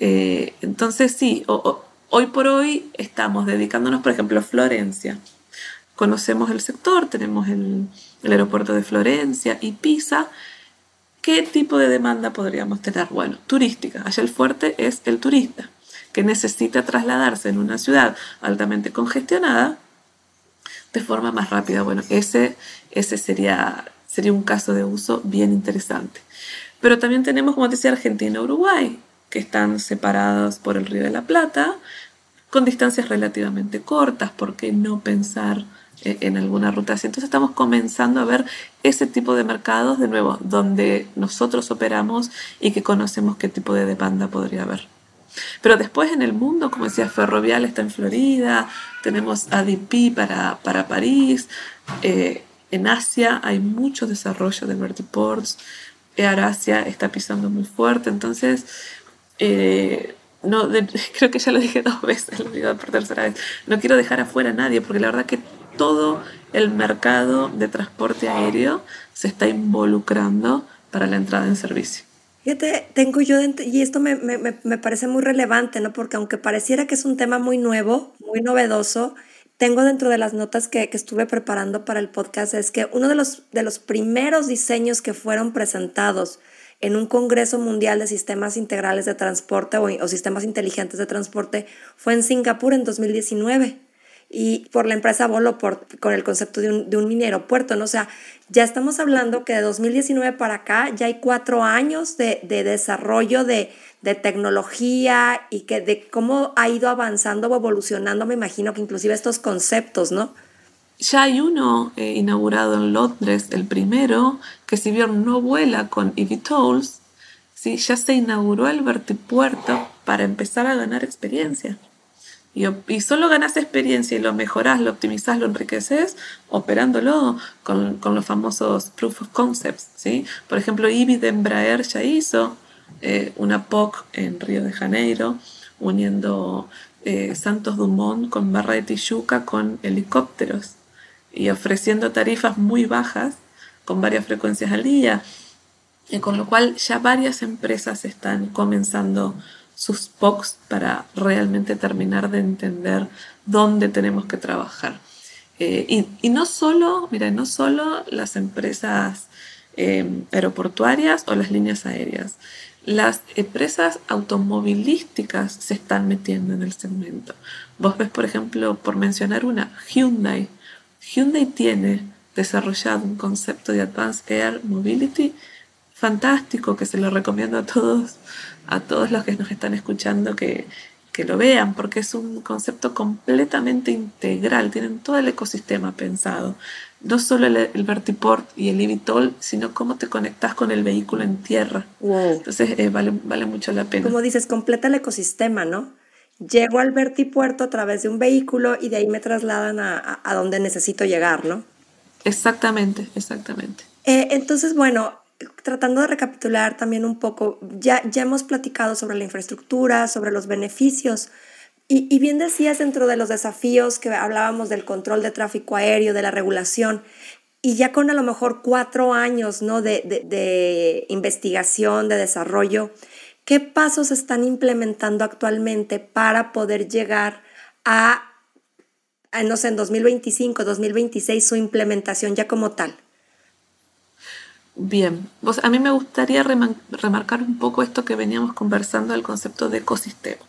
Eh, entonces sí, hoy por hoy estamos dedicándonos, por ejemplo, a Florencia. Conocemos el sector, tenemos el, el aeropuerto de Florencia y Pisa. ¿Qué tipo de demanda podríamos tener? Bueno, turística. Allá el fuerte es el turista, que necesita trasladarse en una ciudad altamente congestionada de forma más rápida. Bueno, ese, ese sería sería un caso de uso bien interesante. Pero también tenemos, como te decía, Argentina y Uruguay, que están separados por el Río de la Plata, con distancias relativamente cortas, ¿por qué no pensar eh, en alguna ruta así? Entonces estamos comenzando a ver ese tipo de mercados, de nuevo, donde nosotros operamos y que conocemos qué tipo de demanda podría haber. Pero después en el mundo, como decía, Ferrovial está en Florida, tenemos ADP para, para París, eh, en Asia hay mucho desarrollo de vertiports, Air Asia está pisando muy fuerte, entonces eh, no, creo que ya lo dije dos veces, lo digo por tercera vez, no quiero dejar afuera a nadie porque la verdad que todo el mercado de transporte aéreo se está involucrando para la entrada en servicio. Fíjate, tengo yo, y esto me, me, me, parece muy relevante, ¿no? Porque aunque pareciera que es un tema muy nuevo, muy novedoso, tengo dentro de las notas que, estuve preparando para el podcast es que uno de los, de los primeros diseños que fueron presentados en un Congreso Mundial de Sistemas Integrales de Transporte o, o Sistemas Inteligentes de Transporte fue en Singapur en 2019 y por la empresa Voloport con el concepto de un, de un mini aeropuerto, ¿no? O sea, ya estamos hablando que de 2019 para acá ya hay cuatro años de, de desarrollo de, de, tecnología y que de cómo ha ido avanzando o evolucionando, me imagino que inclusive estos conceptos, ¿no? Ya hay uno eh, inaugurado en Londres, el primero, que si bien no vuela con eVTOLs, ¿sí? ya se inauguró el vertipuerto para empezar a ganar experiencia. Y, solo ganas experiencia y lo mejorás, lo optimizás, lo enriqueces operándolo con, con, los famosos proof of concepts. ¿sí? Por ejemplo, IBI de Embraer ya hizo eh, una POC en Río de Janeiro, uniendo eh, Santos Dumont con Barra de Tijuca con helicópteros. y ofreciendo tarifas muy bajas con varias frecuencias al día, y con lo cual ya varias empresas están comenzando sus POCs para realmente terminar de entender dónde tenemos que trabajar. Eh, y, no solo, mira, no solo las empresas eh, aeroportuarias o las líneas aéreas, las empresas automovilísticas se están metiendo en el segmento. Vos ves, por ejemplo, por mencionar una, Hyundai. Hyundai tiene desarrollado un concepto de Advanced Air Mobility fantástico que se lo recomiendo a todos, a todos los que nos están escuchando que, que lo vean, porque es un concepto completamente integral, tienen todo el ecosistema pensado no solo el, vertiport y el eVTOL, sino cómo te conectas con el vehículo en tierra. Entonces eh, vale, vale mucho la pena. Como dices, completa el ecosistema, ¿no? Llego al vertipuerto a través de un vehículo y de ahí me trasladan a, a, donde necesito llegar, ¿no? Exactamente, exactamente. Eh, entonces, bueno, tratando de recapitular también un poco, ya, ya hemos platicado sobre la infraestructura, sobre los beneficios, y, bien decías dentro de los desafíos que hablábamos del control de tráfico aéreo, de la regulación, y ya con a lo mejor cuatro años ¿no? de, investigación, de desarrollo, ¿qué pasos están implementando actualmente para poder llegar a, no sé, en 2025, 2026, su implementación ya como tal? Bien, a mí me gustaría remarcar un poco esto que veníamos conversando del concepto de ecosistema.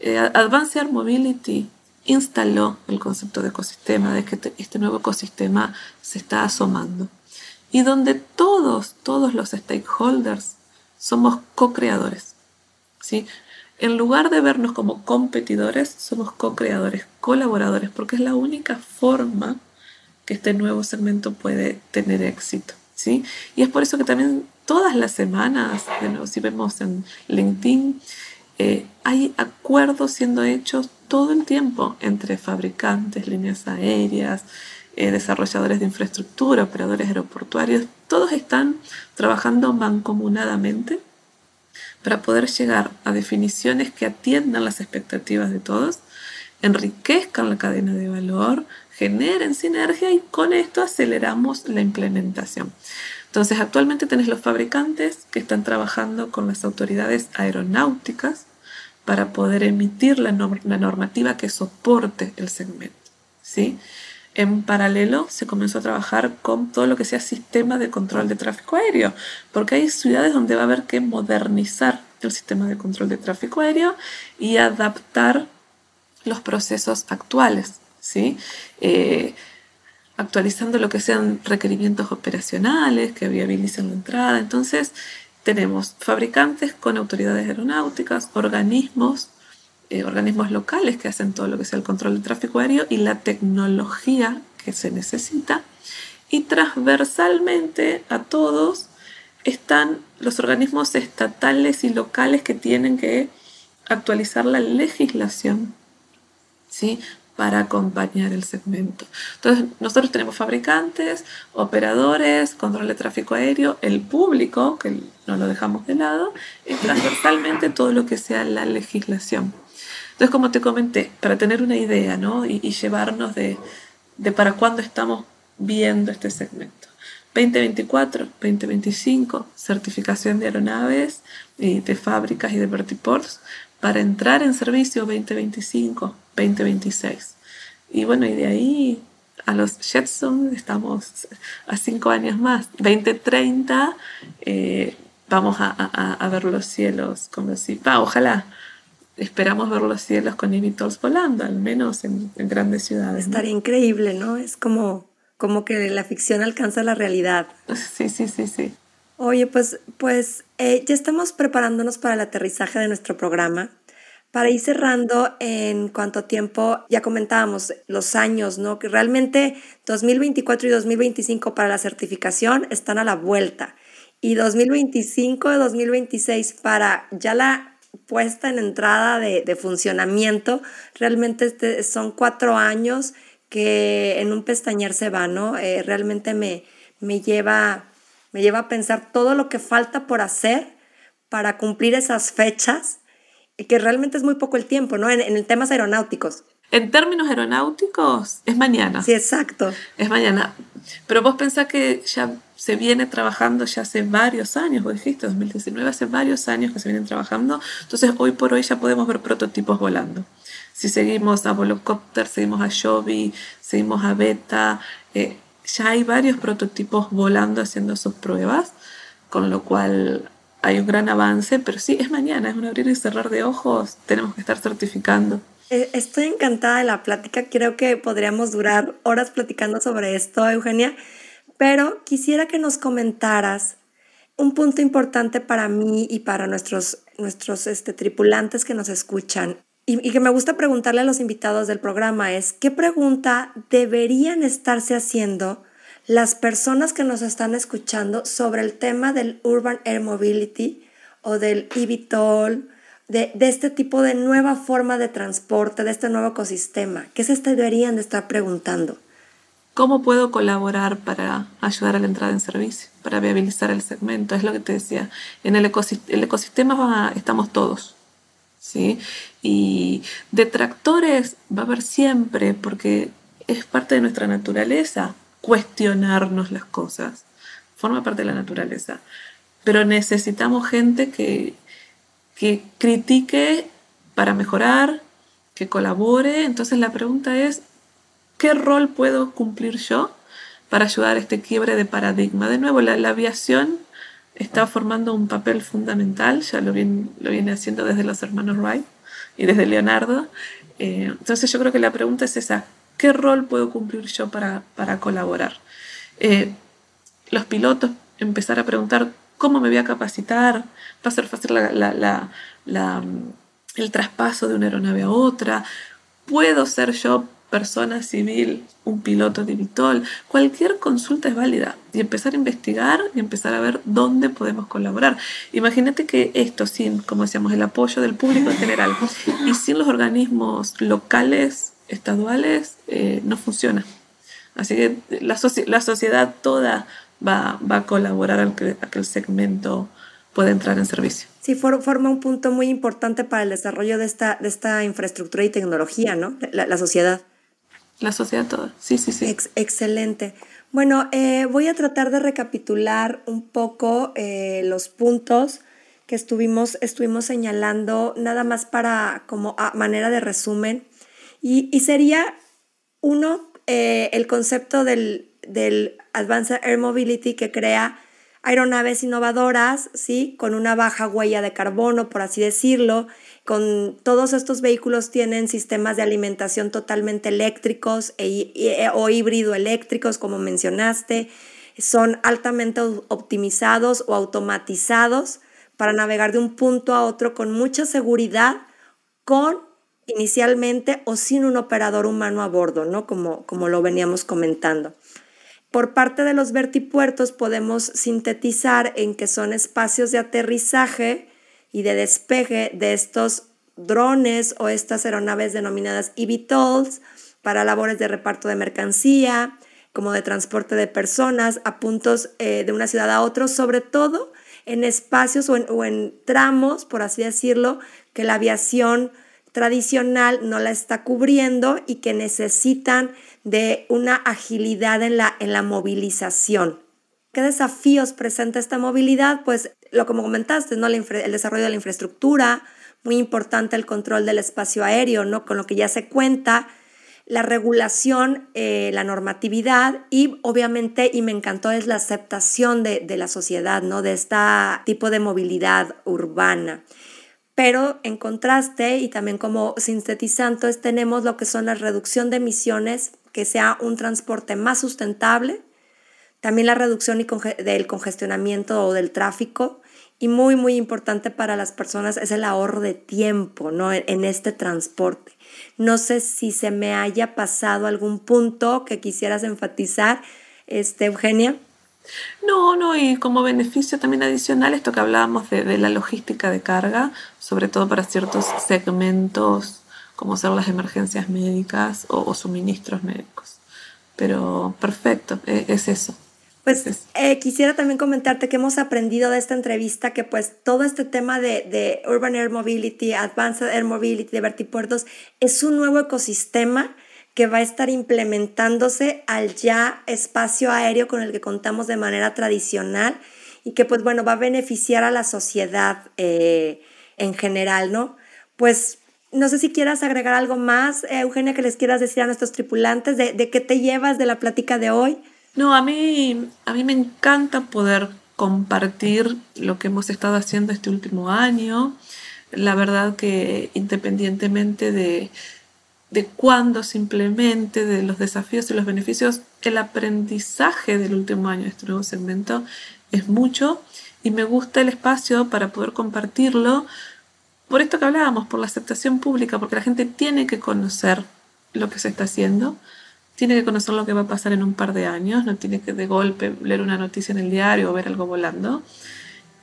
Eh, Advanced Air Mobility instaló el concepto de ecosistema, de que este nuevo ecosistema se está asomando. Y donde todos, todos los stakeholders somos co-creadores. ¿sí? En lugar de vernos como competidores, somos co-creadores, colaboradores, porque es la única forma que este nuevo segmento puede tener éxito. Y es por eso que también todas las semanas, si vemos en LinkedIn, eh, hay acuerdos siendo hechos todo el tiempo entre fabricantes, líneas aéreas, eh, desarrolladores de infraestructura, operadores aeroportuarios, todos están trabajando mancomunadamente para poder llegar a definiciones que atiendan las expectativas de todos, enriquezcan la cadena de valor, generen sinergia y con esto aceleramos la implementación. Entonces, actualmente tenés los fabricantes que están trabajando con las autoridades aeronáuticas para poder emitir la, normativa que soporte el segmento. ¿sí? En paralelo se comenzó a trabajar con todo lo que sea sistema de control de tráfico aéreo, porque hay ciudades donde va a haber que modernizar el sistema de control de tráfico aéreo y adaptar los procesos actuales, ¿sí? Eh, actualizando lo que sean requerimientos operacionales que viabilicen la entrada. Entonces, tenemos fabricantes con autoridades aeronáuticas, organismos, eh, organismos locales que hacen todo lo que sea el control del tráfico aéreo y la tecnología que se necesita. Y transversalmente a todos están los organismos estatales y locales que tienen que actualizar la legislación ¿sí? Para acompañar el segmento. Entonces, nosotros tenemos fabricantes, operadores, control de tráfico aéreo, el público, que no lo dejamos de lado, y transversalmente todo lo que sea la legislación. Entonces, como te comenté, para tener una idea ¿no? y, llevarnos de, de para cuándo estamos viendo este segmento. 2024, 2025, certificación de aeronaves y de fábricas y de vertiports para entrar en servicio 2025, 2026. Y bueno, y de ahí a los Jetson estamos a cinco años más. 2030 eh, vamos a, a, ver los cielos como si, va, ojalá esperamos ver los cielos con eVTOLs volando, al menos en, grandes ciudades. Estaría increíble, ¿no? Es como, como que la ficción alcanza la realidad. Sí, sí, sí, sí. Oye, pues, pues eh, ya estamos preparándonos para el aterrizaje de nuestro programa. Para ir cerrando, en cuanto a tiempo, ya comentábamos los años, ¿no? Que realmente 2024 y 2025 para la certificación están a la vuelta. Y 2025 y 2026 para ya la puesta en entrada de, de funcionamiento, realmente este, son cuatro años que en un pestañear se va, ¿no? Eh, realmente me, me, lleva, me lleva a pensar todo lo que falta por hacer para cumplir esas fechas que realmente es muy poco el tiempo, ¿no? En, en temas aeronáuticos. En términos aeronáuticos, es mañana. Sí, exacto. Es mañana. Pero vos pensás que ya se viene trabajando ya hace varios años, vos dijiste, 2019, hace varios años que se vienen trabajando. Entonces, hoy por hoy ya podemos ver prototipos volando. Si seguimos a Volocopter, seguimos a Joby, seguimos a Beta, eh, ya hay varios prototipos volando haciendo sus pruebas, con lo cual hay un gran avance, pero sí, es mañana, es un abrir y cerrar de ojos, tenemos que estar certificando. Eh, estoy encantada de la plática, creo que podríamos durar horas platicando sobre esto, Eugenia, pero quisiera que nos comentaras un punto importante para mí y para nuestros, nuestros este, tripulantes que nos escuchan y, y, que me gusta preguntarle a los invitados del programa es, ¿qué pregunta deberían estarse haciendo las personas que nos están escuchando sobre el tema del Urban Air Mobility o del eVTOL, de, de este tipo de nueva forma de transporte, de este nuevo ecosistema? ¿Qué se deberían de estar preguntando? ¿Cómo puedo colaborar para ayudar a la entrada en servicio, para viabilizar el segmento? Es lo que te decía. En el, ecosistema, el ecosistema estamos todos. ¿sí? Y detractores va a haber siempre, porque es parte de nuestra naturaleza cuestionarnos las cosas. Forma parte de la naturaleza. Pero necesitamos gente que, que critique para mejorar, que colabore. Entonces la pregunta es, ¿qué rol puedo cumplir yo para ayudar a este quiebre de paradigma? De nuevo, la, la aviación está formando un papel fundamental, ya lo viene, lo viene haciendo desde los hermanos Wright y desde Leonardo. Eh, entonces yo creo que la pregunta es esa, ¿qué rol puedo cumplir yo para, para colaborar? Eh, los pilotos empezar a preguntar cómo me voy a capacitar, va a ser fácil la, la, la, el traspaso de una aeronave a otra, puedo ser yo persona civil, un piloto de Vitol, cualquier consulta es válida y empezar a investigar y empezar a ver dónde podemos colaborar. Imagínate que esto sin, como decíamos, el apoyo del público en general y sin los organismos locales, estaduales, eh, no funciona. Así que la, la sociedad toda va, va, a colaborar a que, a que el segmento pueda entrar en servicio. Sí, forma un punto muy importante para el desarrollo de esta, de esta infraestructura y tecnología, ¿no? La, la sociedad. La sociedad toda, sí, sí, sí. Ex excelente. Bueno, eh, voy a tratar de recapitular un poco eh, los puntos que estuvimos, estuvimos señalando, nada más para como a manera de resumen. Y, y sería uno, eh, el concepto del, del Advanced Air Mobility que crea aeronaves innovadoras, ¿sí? Con una baja huella de carbono, por así decirlo, con todos estos vehículos tienen sistemas de alimentación totalmente eléctricos e, e, o híbrido eléctricos, como mencionaste. Son altamente optimizados o automatizados para navegar de un punto a otro con mucha seguridad, con inicialmente o sin un operador humano a bordo, ¿no? Como, como lo veníamos comentando. Por parte de los vertipuertos podemos sintetizar en que son espacios de aterrizaje y de despegue de estos drones o estas aeronaves denominadas eVTOLs para labores de reparto de mercancía, como de transporte de personas a puntos eh, de una ciudad a otro, sobre todo en espacios o en, o en, tramos, por así decirlo, que la aviación tradicional no la está cubriendo y que necesitan de una agilidad en la, en la movilización. ¿Qué desafíos presenta esta movilidad? Pues lo como comentaste, ¿no? el desarrollo de la infraestructura, muy importante el control del espacio aéreo, ¿no? con lo que ya se cuenta, la regulación, eh, la normatividad y obviamente, y me encantó, es la aceptación de, de la sociedad, ¿no? de este tipo de movilidad urbana. Pero en contraste y también como sintetizantes tenemos lo que son la reducción de emisiones, que sea un transporte más sustentable, también la reducción del congestionamiento o del tráfico y muy, muy importante para las personas es el ahorro de tiempo ¿no? en, este transporte. No sé si se me haya pasado algún punto que quisieras enfatizar, este, Eugenia. No, no, y como beneficio también adicional, esto que hablábamos de, de la logística de carga, sobre todo para ciertos segmentos, como ser las emergencias médicas o, o suministros médicos. Pero perfecto, es, es eso. Pues eh, quisiera también comentarte que hemos aprendido de esta entrevista que pues todo este tema de, de Urban Air Mobility, Advanced Air Mobility, de vertipuertos, es un nuevo ecosistema que va a estar implementándose al ya espacio aéreo con el que contamos de manera tradicional y que pues bueno va a beneficiar a la sociedad eh, en general, ¿no? Pues no sé si quieras agregar algo más, Eugenia, que les quieras decir a nuestros tripulantes de, de qué te llevas de la plática de hoy. No, a mí, a mí me encanta poder compartir lo que hemos estado haciendo este último año. La verdad que independientemente de, de cuándo simplemente, de los desafíos y los beneficios, el aprendizaje del último año de este nuevo segmento es mucho y me gusta el espacio para poder compartirlo por esto que hablábamos, por la aceptación pública, porque la gente tiene que conocer lo que se está haciendo tiene que conocer lo que va a pasar en un par de años, no tiene que de golpe leer una noticia en el diario o ver algo volando.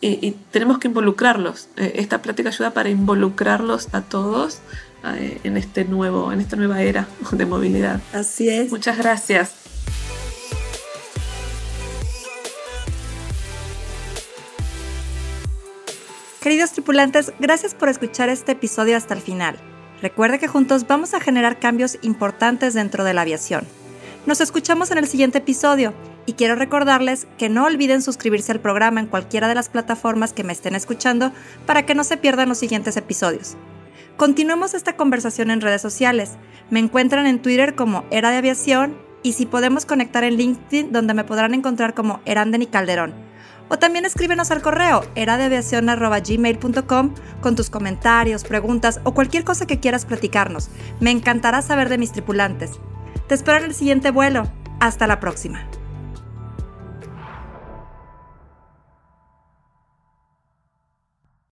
Y, tenemos que involucrarlos. Eh, esta plática ayuda para involucrarlos a todos en, este nuevo, en esta nueva era de movilidad. Así es. Muchas gracias. Queridos tripulantes, gracias por escuchar este episodio hasta el final. Recuerde que juntos vamos a generar cambios importantes dentro de la aviación. Nos escuchamos en el siguiente episodio y quiero recordarles que no olviden suscribirse al programa en cualquiera de las plataformas que me estén escuchando para que no se pierdan los siguientes episodios. Continuemos esta conversación en redes sociales. Me encuentran en Twitter como Era de Aviación y si podemos conectar en LinkedIn donde me podrán encontrar como Eranden y Calderón. O también escríbenos al correo eradeaviacion.gmail.com con tus comentarios, preguntas o cualquier cosa que quieras platicarnos. Me encantará saber de mis tripulantes. Te espero en el siguiente vuelo. Hasta la próxima.